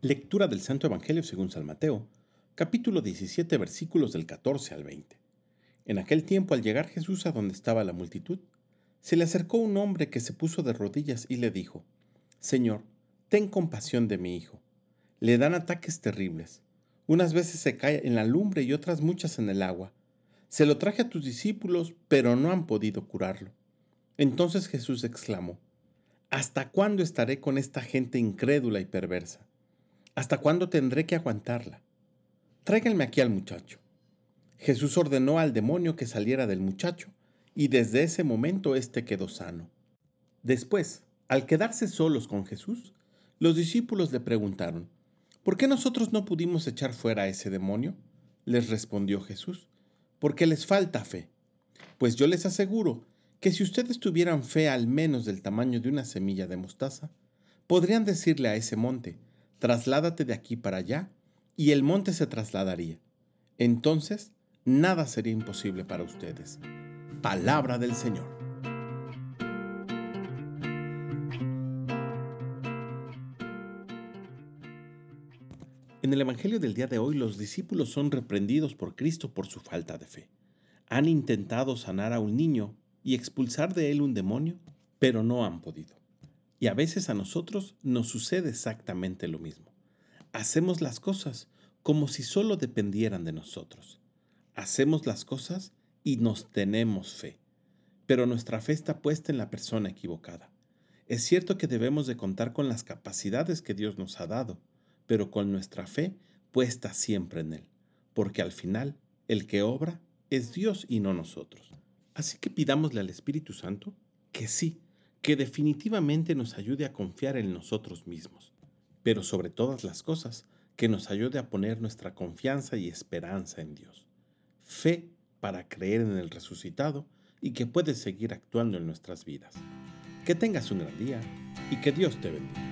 Lectura del Santo Evangelio según San Mateo, capítulo 17, versículos del 14 al 20. En aquel tiempo, al llegar Jesús a donde estaba la multitud, se le acercó un hombre que se puso de rodillas y le dijo, Señor, ten compasión de mi hijo. Le dan ataques terribles. Unas veces se cae en la lumbre y otras muchas en el agua. Se lo traje a tus discípulos, pero no han podido curarlo. Entonces Jesús exclamó, ¿Hasta cuándo estaré con esta gente incrédula y perversa? ¿Hasta cuándo tendré que aguantarla? Tráiganme aquí al muchacho. Jesús ordenó al demonio que saliera del muchacho, y desde ese momento éste quedó sano. Después, al quedarse solos con Jesús, los discípulos le preguntaron, ¿por qué nosotros no pudimos echar fuera a ese demonio? Les respondió Jesús, porque les falta fe. Pues yo les aseguro que si ustedes tuvieran fe al menos del tamaño de una semilla de mostaza, podrían decirle a ese monte, trasládate de aquí para allá, y el monte se trasladaría. Entonces, nada sería imposible para ustedes. Palabra del Señor. En el Evangelio del día de hoy los discípulos son reprendidos por Cristo por su falta de fe. Han intentado sanar a un niño y expulsar de él un demonio, pero no han podido. Y a veces a nosotros nos sucede exactamente lo mismo. Hacemos las cosas como si solo dependieran de nosotros. Hacemos las cosas y nos tenemos fe, pero nuestra fe está puesta en la persona equivocada. Es cierto que debemos de contar con las capacidades que Dios nos ha dado, pero con nuestra fe puesta siempre en Él, porque al final el que obra es Dios y no nosotros. Así que pidámosle al Espíritu Santo que sí, que definitivamente nos ayude a confiar en nosotros mismos, pero sobre todas las cosas, que nos ayude a poner nuestra confianza y esperanza en Dios. Fe para creer en el resucitado y que puede seguir actuando en nuestras vidas. Que tengas un gran día y que Dios te bendiga.